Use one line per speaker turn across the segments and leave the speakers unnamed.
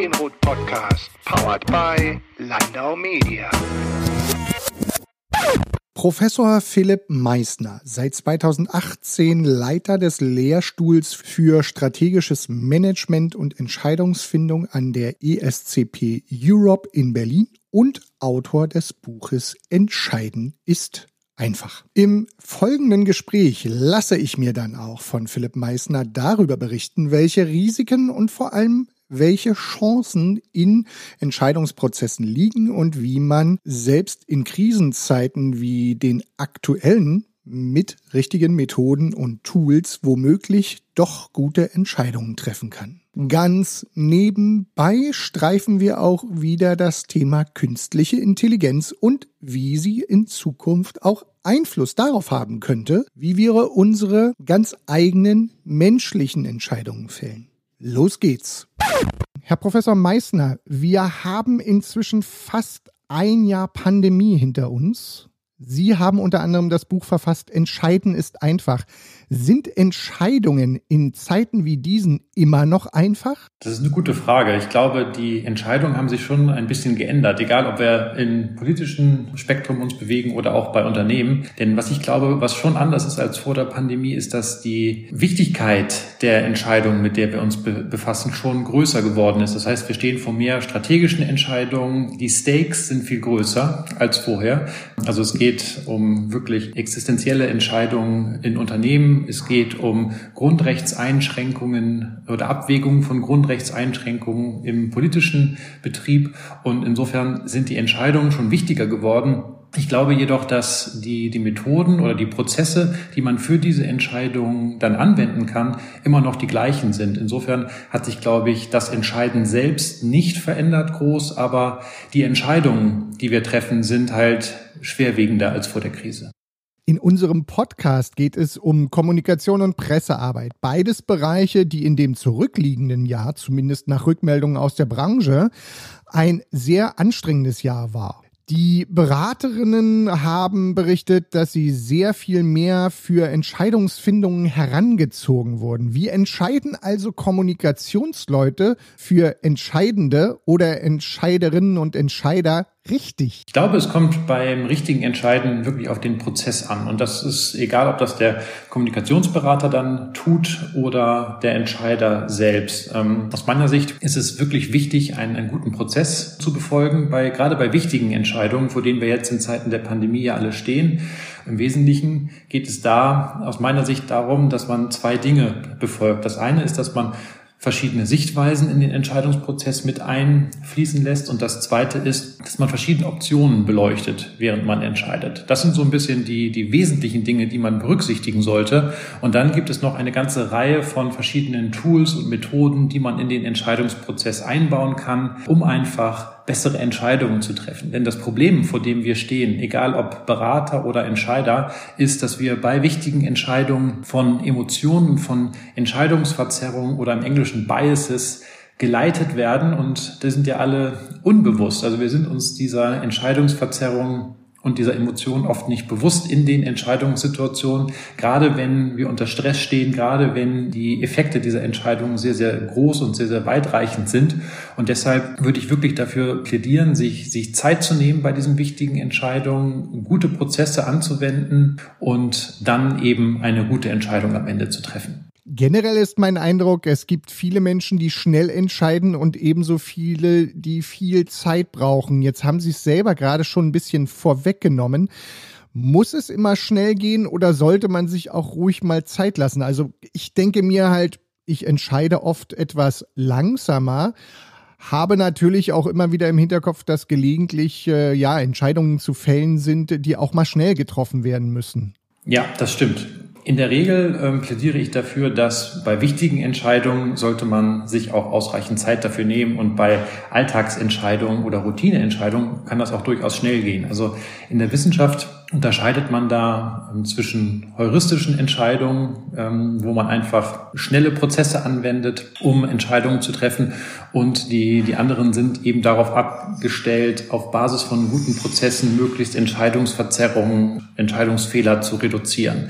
Inhut Podcast, powered by Landau Media.
Professor Philipp Meissner, seit 2018 Leiter des Lehrstuhls für strategisches Management und Entscheidungsfindung an der ESCP Europe in Berlin und Autor des Buches Entscheiden ist einfach. Im folgenden Gespräch lasse ich mir dann auch von Philipp Meissner darüber berichten, welche Risiken und vor allem welche Chancen in Entscheidungsprozessen liegen und wie man selbst in Krisenzeiten wie den aktuellen mit richtigen Methoden und Tools womöglich doch gute Entscheidungen treffen kann. Ganz nebenbei streifen wir auch wieder das Thema künstliche Intelligenz und wie sie in Zukunft auch Einfluss darauf haben könnte, wie wir unsere ganz eigenen menschlichen Entscheidungen fällen. Los geht's. Herr Professor Meissner, wir haben inzwischen fast ein Jahr Pandemie hinter uns. Sie haben unter anderem das Buch verfasst, Entscheiden ist einfach. Sind Entscheidungen in Zeiten wie diesen immer noch einfach?
Das ist eine gute Frage. Ich glaube, die Entscheidungen haben sich schon ein bisschen geändert, egal ob wir im politischen Spektrum uns bewegen oder auch bei Unternehmen. Denn was ich glaube, was schon anders ist als vor der Pandemie, ist, dass die Wichtigkeit der Entscheidungen, mit der wir uns be befassen, schon größer geworden ist. Das heißt, wir stehen vor mehr strategischen Entscheidungen. Die Stakes sind viel größer als vorher. Also es geht um wirklich existenzielle Entscheidungen in Unternehmen es geht um Grundrechtseinschränkungen oder Abwägungen von Grundrechtseinschränkungen im politischen Betrieb. Und insofern sind die Entscheidungen schon wichtiger geworden. Ich glaube jedoch, dass die, die Methoden oder die Prozesse, die man für diese Entscheidungen dann anwenden kann, immer noch die gleichen sind. Insofern hat sich, glaube ich, das Entscheiden selbst nicht verändert groß, aber die Entscheidungen, die wir treffen, sind halt schwerwiegender als vor der Krise.
In unserem Podcast geht es um Kommunikation und Pressearbeit. Beides Bereiche, die in dem zurückliegenden Jahr, zumindest nach Rückmeldungen aus der Branche, ein sehr anstrengendes Jahr war. Die Beraterinnen haben berichtet, dass sie sehr viel mehr für Entscheidungsfindungen herangezogen wurden. Wie entscheiden also Kommunikationsleute für Entscheidende oder Entscheiderinnen und Entscheider richtig?
Ich glaube, es kommt beim richtigen Entscheiden wirklich auf den Prozess an. Und das ist egal, ob das der Kommunikationsberater dann tut oder der Entscheider selbst. Ähm, aus meiner Sicht ist es wirklich wichtig, einen, einen guten Prozess zu befolgen, bei, gerade bei wichtigen Entscheidungen, vor denen wir jetzt in Zeiten der Pandemie ja alle stehen. Im Wesentlichen geht es da aus meiner Sicht darum, dass man zwei Dinge befolgt. Das eine ist, dass man verschiedene Sichtweisen in den Entscheidungsprozess mit einfließen lässt. Und das Zweite ist, dass man verschiedene Optionen beleuchtet, während man entscheidet. Das sind so ein bisschen die, die wesentlichen Dinge, die man berücksichtigen sollte. Und dann gibt es noch eine ganze Reihe von verschiedenen Tools und Methoden, die man in den Entscheidungsprozess einbauen kann, um einfach bessere Entscheidungen zu treffen. Denn das Problem, vor dem wir stehen, egal ob Berater oder Entscheider, ist, dass wir bei wichtigen Entscheidungen von Emotionen, von Entscheidungsverzerrungen oder im Englischen Biases geleitet werden und das sind ja alle unbewusst. Also wir sind uns dieser Entscheidungsverzerrung und dieser Emotion oft nicht bewusst in den Entscheidungssituationen, gerade wenn wir unter Stress stehen, gerade wenn die Effekte dieser Entscheidungen sehr, sehr groß und sehr, sehr weitreichend sind. Und deshalb würde ich wirklich dafür plädieren, sich, sich Zeit zu nehmen bei diesen wichtigen Entscheidungen, gute Prozesse anzuwenden und dann eben eine gute Entscheidung am Ende zu treffen.
Generell ist mein Eindruck, es gibt viele Menschen, die schnell entscheiden und ebenso viele, die viel Zeit brauchen. Jetzt haben Sie es selber gerade schon ein bisschen vorweggenommen. Muss es immer schnell gehen oder sollte man sich auch ruhig mal Zeit lassen? Also ich denke mir halt, ich entscheide oft etwas langsamer, habe natürlich auch immer wieder im Hinterkopf, dass gelegentlich äh, ja Entscheidungen zu fällen sind, die auch mal schnell getroffen werden müssen.
Ja, das stimmt. In der Regel ähm, plädiere ich dafür, dass bei wichtigen Entscheidungen sollte man sich auch ausreichend Zeit dafür nehmen und bei Alltagsentscheidungen oder Routineentscheidungen kann das auch durchaus schnell gehen. Also in der Wissenschaft unterscheidet man da ähm, zwischen heuristischen Entscheidungen, ähm, wo man einfach schnelle Prozesse anwendet, um Entscheidungen zu treffen und die, die anderen sind eben darauf abgestellt, auf Basis von guten Prozessen möglichst Entscheidungsverzerrungen, Entscheidungsfehler zu reduzieren.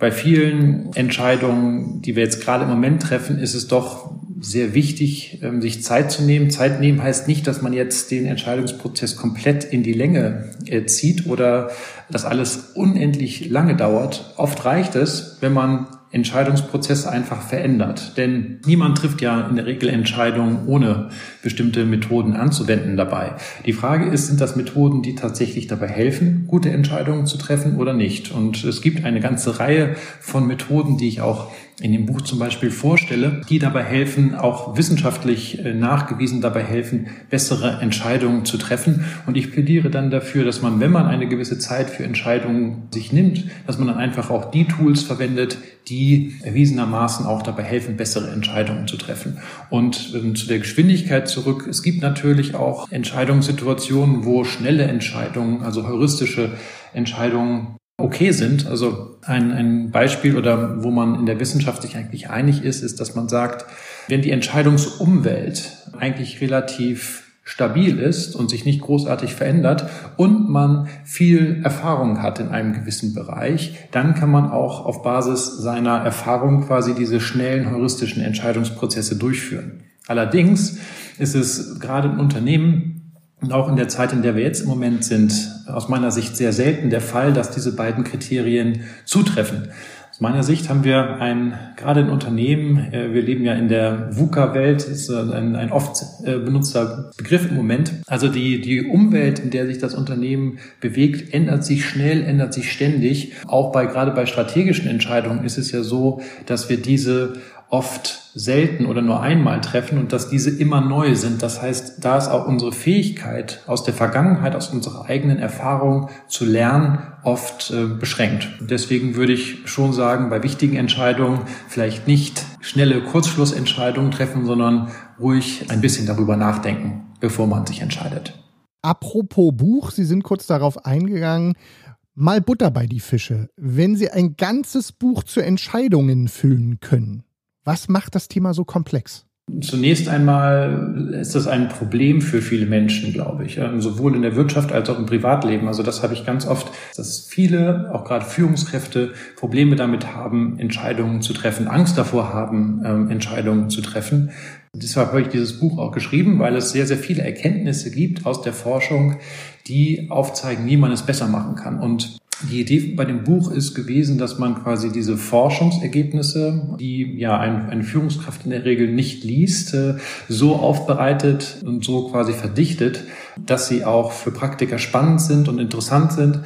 Bei vielen Entscheidungen, die wir jetzt gerade im Moment treffen, ist es doch sehr wichtig, ähm, sich Zeit zu nehmen. Zeit nehmen heißt nicht, dass man jetzt den Entscheidungsprozess komplett in die Länge äh, zieht oder dass alles unendlich lange dauert. Oft reicht es, wenn man Entscheidungsprozesse einfach verändert. Denn niemand trifft ja in der Regel Entscheidungen, ohne bestimmte Methoden anzuwenden dabei. Die Frage ist, sind das Methoden, die tatsächlich dabei helfen, gute Entscheidungen zu treffen oder nicht? Und es gibt eine ganze Reihe von Methoden, die ich auch in dem Buch zum Beispiel vorstelle, die dabei helfen, auch wissenschaftlich äh, nachgewiesen dabei helfen, bessere Entscheidungen zu treffen. Und ich plädiere dann dafür, dass man, wenn man eine gewisse Zeit für Entscheidungen sich nimmt, dass man dann einfach auch die Tools verwendet, die erwiesenermaßen auch dabei helfen, bessere Entscheidungen zu treffen. Und ähm, zu der Geschwindigkeit zurück. Es gibt natürlich auch Entscheidungssituationen, wo schnelle Entscheidungen, also heuristische Entscheidungen okay sind. Also ein, ein Beispiel oder wo man in der Wissenschaft sich eigentlich einig ist, ist, dass man sagt, wenn die Entscheidungsumwelt eigentlich relativ stabil ist und sich nicht großartig verändert und man viel Erfahrung hat in einem gewissen Bereich, dann kann man auch auf Basis seiner Erfahrung quasi diese schnellen heuristischen Entscheidungsprozesse durchführen. Allerdings ist es gerade in Unternehmen und auch in der Zeit, in der wir jetzt im Moment sind, aus meiner Sicht sehr selten der Fall, dass diese beiden Kriterien zutreffen. Aus meiner Sicht haben wir ein, gerade in Unternehmen, äh, wir leben ja in der VUCA-Welt, ist ein, ein oft äh, benutzter Begriff im Moment. Also die, die Umwelt, in der sich das Unternehmen bewegt, ändert sich schnell, ändert sich ständig. Auch bei, gerade bei strategischen Entscheidungen ist es ja so, dass wir diese oft selten oder nur einmal treffen und dass diese immer neu sind. Das heißt, da ist auch unsere Fähigkeit aus der Vergangenheit, aus unserer eigenen Erfahrung zu lernen, oft äh, beschränkt. Deswegen würde ich schon sagen, bei wichtigen Entscheidungen vielleicht nicht schnelle Kurzschlussentscheidungen treffen, sondern ruhig ein bisschen darüber nachdenken, bevor man sich entscheidet.
Apropos Buch, Sie sind kurz darauf eingegangen. Mal Butter bei die Fische. Wenn Sie ein ganzes Buch zu Entscheidungen füllen können, was macht das Thema so komplex?
Zunächst einmal ist das ein Problem für viele Menschen, glaube ich, sowohl in der Wirtschaft als auch im Privatleben. Also das habe ich ganz oft, dass viele, auch gerade Führungskräfte, Probleme damit haben, Entscheidungen zu treffen, Angst davor haben, ähm, Entscheidungen zu treffen. Deshalb habe ich dieses Buch auch geschrieben, weil es sehr, sehr viele Erkenntnisse gibt aus der Forschung, die aufzeigen, wie man es besser machen kann. Und die Idee bei dem Buch ist gewesen, dass man quasi diese Forschungsergebnisse, die ja ein, eine Führungskraft in der Regel nicht liest, äh, so aufbereitet und so quasi verdichtet, dass sie auch für Praktiker spannend sind und interessant sind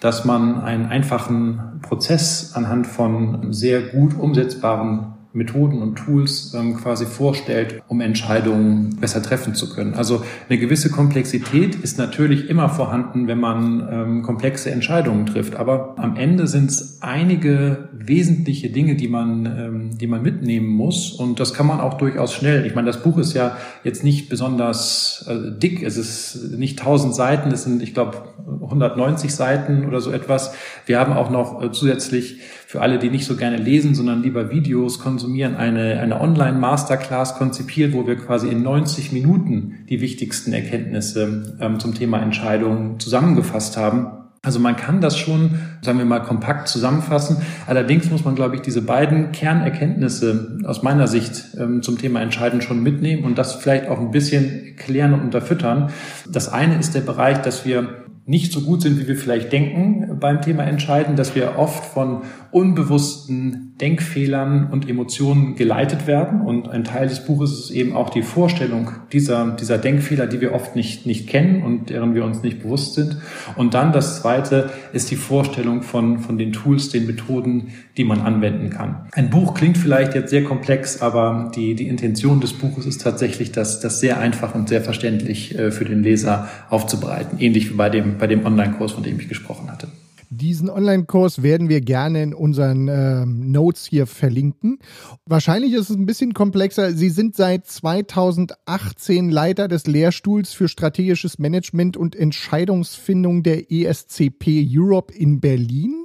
dass man einen einfachen Prozess anhand von sehr gut umsetzbaren Methoden und Tools ähm, quasi vorstellt, um Entscheidungen besser treffen zu können. Also eine gewisse Komplexität ist natürlich immer vorhanden, wenn man ähm, komplexe Entscheidungen trifft. Aber am Ende sind es einige wesentliche Dinge, die man, ähm, die man mitnehmen muss. Und das kann man auch durchaus schnell. Ich meine, das Buch ist ja jetzt nicht besonders äh, dick. Es ist nicht 1000 Seiten. Es sind, ich glaube, 190 Seiten oder so etwas. Wir haben auch noch äh, zusätzlich für alle, die nicht so gerne lesen, sondern lieber Videos konsumieren, eine, eine Online-Masterclass konzipiert, wo wir quasi in 90 Minuten die wichtigsten Erkenntnisse ähm, zum Thema Entscheidungen zusammengefasst haben. Also man kann das schon, sagen wir mal, kompakt zusammenfassen. Allerdings muss man, glaube ich, diese beiden Kernerkenntnisse aus meiner Sicht ähm, zum Thema Entscheiden schon mitnehmen und das vielleicht auch ein bisschen klären und unterfüttern. Das eine ist der Bereich, dass wir nicht so gut sind, wie wir vielleicht denken beim Thema Entscheiden, dass wir oft von unbewussten Denkfehlern und Emotionen geleitet werden. Und ein Teil des Buches ist eben auch die Vorstellung dieser, dieser Denkfehler, die wir oft nicht, nicht kennen und deren wir uns nicht bewusst sind. Und dann das zweite ist die Vorstellung von, von den Tools, den Methoden, die man anwenden kann. Ein Buch klingt vielleicht jetzt sehr komplex, aber die, die Intention des Buches ist tatsächlich, das, das sehr einfach und sehr verständlich äh, für den Leser aufzubereiten. Ähnlich wie bei dem, bei dem Online-Kurs, von dem ich gesprochen hatte.
Diesen Online-Kurs werden wir gerne in unseren ähm, Notes hier verlinken. Wahrscheinlich ist es ein bisschen komplexer. Sie sind seit 2018 Leiter des Lehrstuhls für strategisches Management und Entscheidungsfindung der ESCP Europe in Berlin.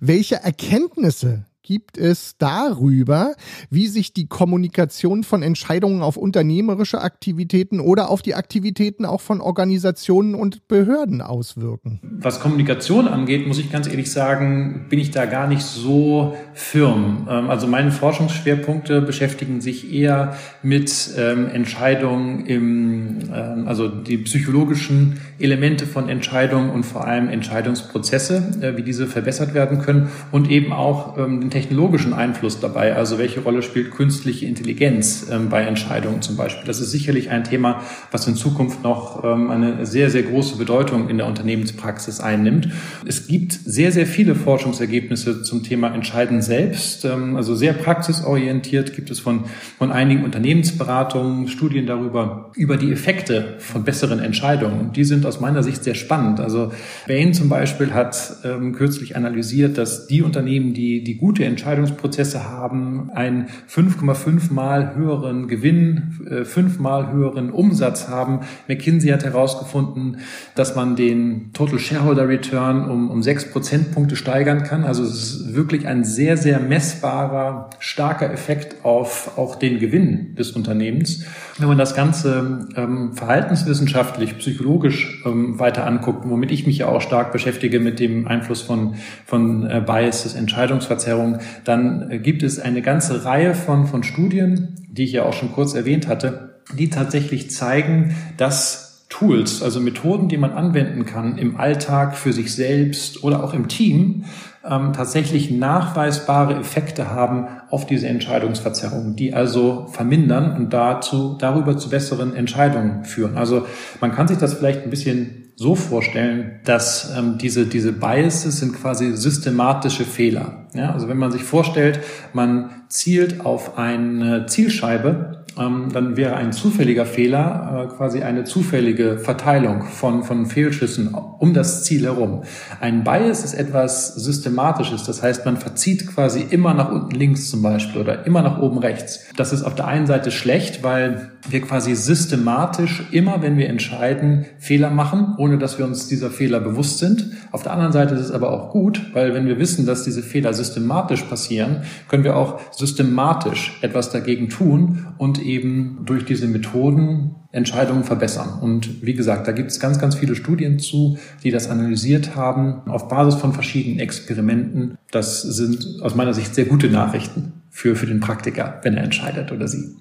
Welche Erkenntnisse gibt es darüber, wie sich die Kommunikation von Entscheidungen auf unternehmerische Aktivitäten oder auf die Aktivitäten auch von Organisationen und Behörden auswirken.
Was Kommunikation angeht, muss ich ganz ehrlich sagen, bin ich da gar nicht so firm. Ähm, also meine Forschungsschwerpunkte beschäftigen sich eher mit ähm, Entscheidungen im, ähm, also die psychologischen Elemente von Entscheidungen und vor allem Entscheidungsprozesse, äh, wie diese verbessert werden können und eben auch den technologischen Einfluss dabei. Also welche Rolle spielt künstliche Intelligenz bei Entscheidungen zum Beispiel? Das ist sicherlich ein Thema, was in Zukunft noch eine sehr, sehr große Bedeutung in der Unternehmenspraxis einnimmt. Es gibt sehr, sehr viele Forschungsergebnisse zum Thema Entscheiden selbst. Also sehr praxisorientiert gibt es von, von einigen Unternehmensberatungen Studien darüber, über die Effekte von besseren Entscheidungen. Die sind aus meiner Sicht sehr spannend. Also Bain zum Beispiel hat ähm, kürzlich analysiert, dass die Unternehmen, die, die gute Entscheidungsprozesse haben, einen 5,5 mal höheren Gewinn, äh, fünfmal höheren Umsatz haben. McKinsey hat herausgefunden, dass man den Total Shareholder Return um, um sechs Prozentpunkte steigern kann. Also es ist wirklich ein sehr, sehr messbarer, starker Effekt auf auch den Gewinn des Unternehmens. Wenn man das Ganze ähm, verhaltenswissenschaftlich, psychologisch ähm, weiter anguckt, womit ich mich ja auch stark beschäftige mit dem Einfluss von, von äh, Biases, Entscheidungsverzerrung, dann äh, gibt es eine ganze Reihe von, von Studien, die ich ja auch schon kurz erwähnt hatte, die tatsächlich zeigen, dass Tools, also Methoden, die man anwenden kann im Alltag für sich selbst oder auch im Team, ähm, tatsächlich nachweisbare Effekte haben auf diese Entscheidungsverzerrung, die also vermindern und dazu, darüber zu besseren Entscheidungen führen. Also man kann sich das vielleicht ein bisschen so vorstellen, dass ähm, diese, diese Biases sind quasi systematische Fehler. Ja, also wenn man sich vorstellt, man zielt auf eine Zielscheibe ähm, dann wäre ein zufälliger Fehler äh, quasi eine zufällige Verteilung von, von Fehlschüssen um das Ziel herum. Ein Bias ist etwas Systematisches, das heißt, man verzieht quasi immer nach unten links zum Beispiel oder immer nach oben rechts. Das ist auf der einen Seite schlecht, weil wir quasi systematisch immer, wenn wir entscheiden, Fehler machen, ohne dass wir uns dieser Fehler bewusst sind. Auf der anderen Seite ist es aber auch gut, weil wenn wir wissen, dass diese Fehler systematisch passieren, können wir auch systematisch etwas dagegen tun und eben durch diese Methoden Entscheidungen verbessern. Und wie gesagt, da gibt es ganz, ganz viele Studien zu, die das analysiert haben auf Basis von verschiedenen Experimenten. Das sind aus meiner Sicht sehr gute Nachrichten für, für den Praktiker, wenn er entscheidet oder sie.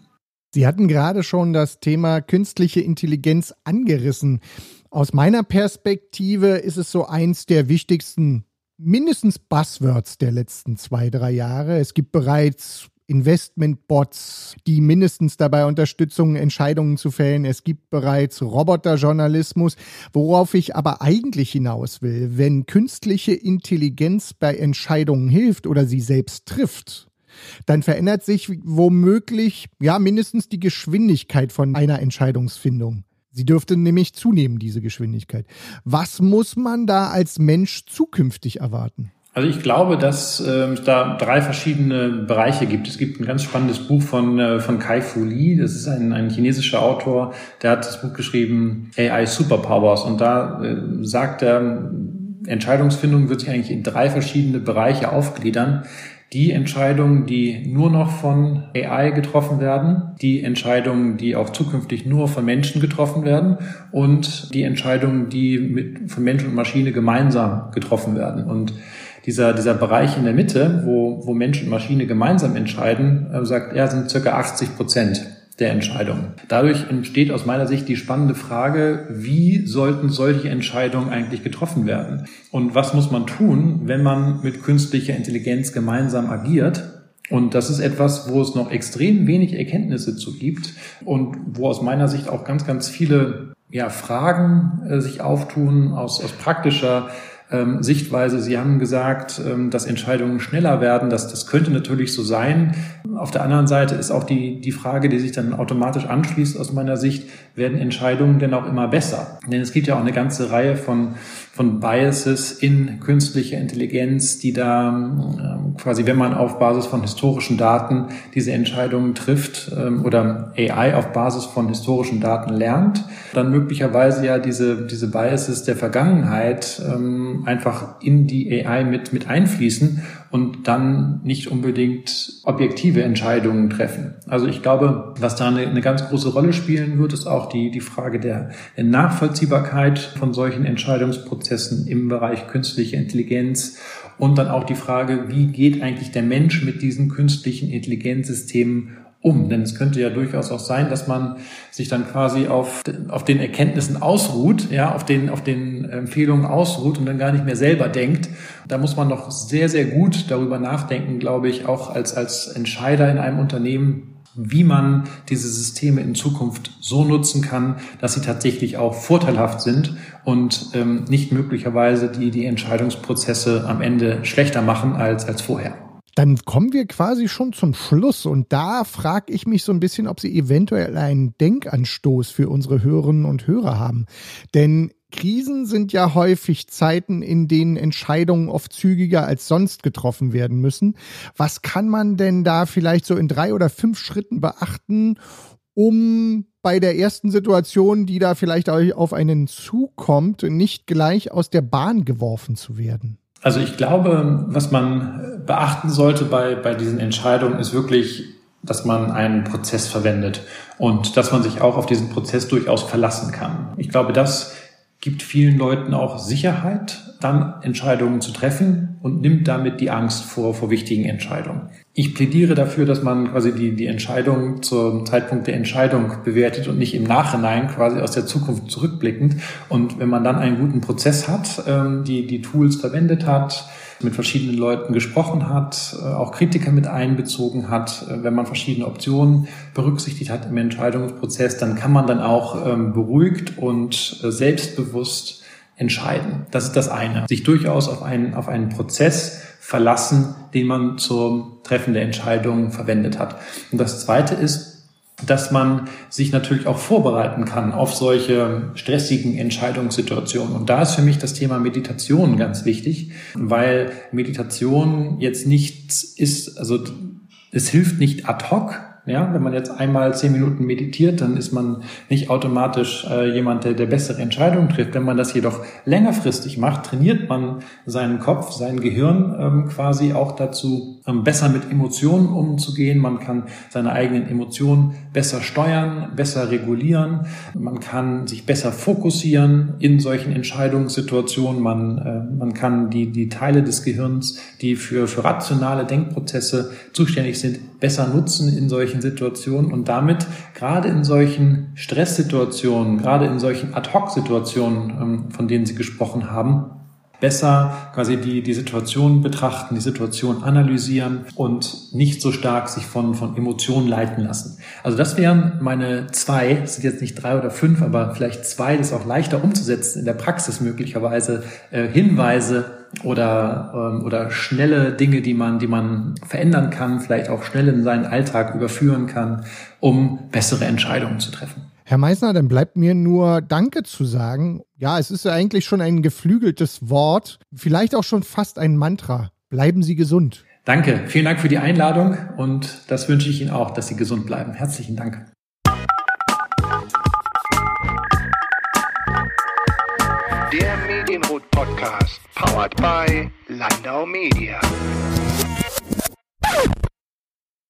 Sie hatten gerade schon das Thema künstliche Intelligenz angerissen. Aus meiner Perspektive ist es so eins der wichtigsten, mindestens Buzzwords der letzten zwei, drei Jahre. Es gibt bereits Investmentbots, die mindestens dabei Unterstützung, Entscheidungen zu fällen. Es gibt bereits Roboterjournalismus. Worauf ich aber eigentlich hinaus will, wenn künstliche Intelligenz bei Entscheidungen hilft oder sie selbst trifft, dann verändert sich womöglich ja mindestens die Geschwindigkeit von einer Entscheidungsfindung. Sie dürfte nämlich zunehmen, diese Geschwindigkeit. Was muss man da als Mensch zukünftig erwarten?
Also ich glaube, dass äh, da drei verschiedene Bereiche gibt. Es gibt ein ganz spannendes Buch von, äh, von Kai Fu Lee, das ist ein, ein chinesischer Autor, der hat das Buch geschrieben, AI Superpowers. Und da äh, sagt er, Entscheidungsfindung wird sich eigentlich in drei verschiedene Bereiche aufgliedern die Entscheidungen, die nur noch von AI getroffen werden, die Entscheidungen, die auch zukünftig nur von Menschen getroffen werden und die Entscheidungen, die mit, von Mensch und Maschine gemeinsam getroffen werden. Und dieser, dieser Bereich in der Mitte, wo, wo Mensch und Maschine gemeinsam entscheiden, äh, sagt er, sind circa 80 Prozent der Entscheidungen. Dadurch entsteht aus meiner Sicht die spannende Frage, wie sollten solche Entscheidungen eigentlich getroffen werden? Und was muss man tun, wenn man mit künstlicher Intelligenz gemeinsam agiert? Und das ist etwas, wo es noch extrem wenig Erkenntnisse zu gibt und wo aus meiner Sicht auch ganz, ganz viele ja, Fragen äh, sich auftun aus, aus praktischer ähm, Sichtweise. Sie haben gesagt, ähm, dass Entscheidungen schneller werden. Das, das könnte natürlich so sein. Auf der anderen Seite ist auch die, die Frage, die sich dann automatisch anschließt aus meiner Sicht, werden Entscheidungen denn auch immer besser? Denn es gibt ja auch eine ganze Reihe von, von Biases in künstlicher Intelligenz, die da ähm, quasi, wenn man auf Basis von historischen Daten diese Entscheidungen trifft ähm, oder AI auf Basis von historischen Daten lernt, dann möglicherweise ja diese, diese Biases der Vergangenheit ähm, einfach in die AI mit, mit einfließen und dann nicht unbedingt objektive Entscheidungen treffen. Also ich glaube, was da eine, eine ganz große Rolle spielen wird, ist auch die, die Frage der Nachvollziehbarkeit von solchen Entscheidungsprozessen im Bereich künstliche Intelligenz und dann auch die Frage, wie geht eigentlich der Mensch mit diesen künstlichen Intelligenzsystemen um. Denn es könnte ja durchaus auch sein, dass man sich dann quasi auf, auf den Erkenntnissen ausruht, ja, auf den, auf den Empfehlungen ausruht und dann gar nicht mehr selber denkt. Da muss man doch sehr, sehr gut darüber nachdenken, glaube ich, auch als, als Entscheider in einem Unternehmen, wie man diese Systeme in Zukunft so nutzen kann, dass sie tatsächlich auch vorteilhaft sind und ähm, nicht möglicherweise die, die Entscheidungsprozesse am Ende schlechter machen als, als vorher.
Dann kommen wir quasi schon zum Schluss und da frage ich mich so ein bisschen, ob Sie eventuell einen Denkanstoß für unsere Hörerinnen und Hörer haben. Denn Krisen sind ja häufig Zeiten, in denen Entscheidungen oft zügiger als sonst getroffen werden müssen. Was kann man denn da vielleicht so in drei oder fünf Schritten beachten, um bei der ersten Situation, die da vielleicht auf einen zukommt, nicht gleich aus der Bahn geworfen zu werden?
Also ich glaube, was man beachten sollte bei, bei diesen Entscheidungen, ist wirklich, dass man einen Prozess verwendet und dass man sich auch auf diesen Prozess durchaus verlassen kann. Ich glaube, das gibt vielen Leuten auch Sicherheit, dann Entscheidungen zu treffen und nimmt damit die Angst vor, vor wichtigen Entscheidungen. Ich plädiere dafür, dass man quasi die, die Entscheidung zum Zeitpunkt der Entscheidung bewertet und nicht im Nachhinein quasi aus der Zukunft zurückblickend. Und wenn man dann einen guten Prozess hat, ähm, die, die Tools verwendet hat, mit verschiedenen Leuten gesprochen hat, äh, auch Kritiker mit einbezogen hat, äh, wenn man verschiedene Optionen berücksichtigt hat im Entscheidungsprozess, dann kann man dann auch ähm, beruhigt und äh, selbstbewusst entscheiden. Das ist das eine. Sich durchaus auf einen, auf einen Prozess verlassen, den man zum Treffen der Entscheidungen verwendet hat. Und das zweite ist, dass man sich natürlich auch vorbereiten kann auf solche stressigen Entscheidungssituationen. Und da ist für mich das Thema Meditation ganz wichtig, weil Meditation jetzt nichts ist, also es hilft nicht ad hoc, ja, wenn man jetzt einmal zehn Minuten meditiert, dann ist man nicht automatisch äh, jemand, der, der bessere Entscheidungen trifft. Wenn man das jedoch längerfristig macht, trainiert man seinen Kopf, sein Gehirn ähm, quasi auch dazu, besser mit Emotionen umzugehen. Man kann seine eigenen Emotionen besser steuern, besser regulieren. Man kann sich besser fokussieren in solchen Entscheidungssituationen. Man, äh, man kann die, die Teile des Gehirns, die für, für rationale Denkprozesse zuständig sind, besser nutzen in solchen Situationen und damit gerade in solchen Stresssituationen, gerade in solchen Ad-Hoc-Situationen, ähm, von denen Sie gesprochen haben, besser quasi die, die Situation betrachten, die Situation analysieren und nicht so stark sich von, von Emotionen leiten lassen. Also das wären meine zwei, das sind jetzt nicht drei oder fünf, aber vielleicht zwei, das ist auch leichter umzusetzen in der Praxis möglicherweise, äh, Hinweise, oder, ähm, oder schnelle Dinge, die man, die man verändern kann, vielleicht auch schnell in seinen Alltag überführen kann, um bessere Entscheidungen zu treffen.
Herr Meisner, dann bleibt mir nur Danke zu sagen. Ja, es ist ja eigentlich schon ein geflügeltes Wort, vielleicht auch schon fast ein Mantra. Bleiben Sie gesund.
Danke, vielen Dank für die Einladung und das wünsche ich Ihnen auch, dass Sie gesund bleiben. Herzlichen Dank.
Der Medienrot Podcast, powered by Landau Media.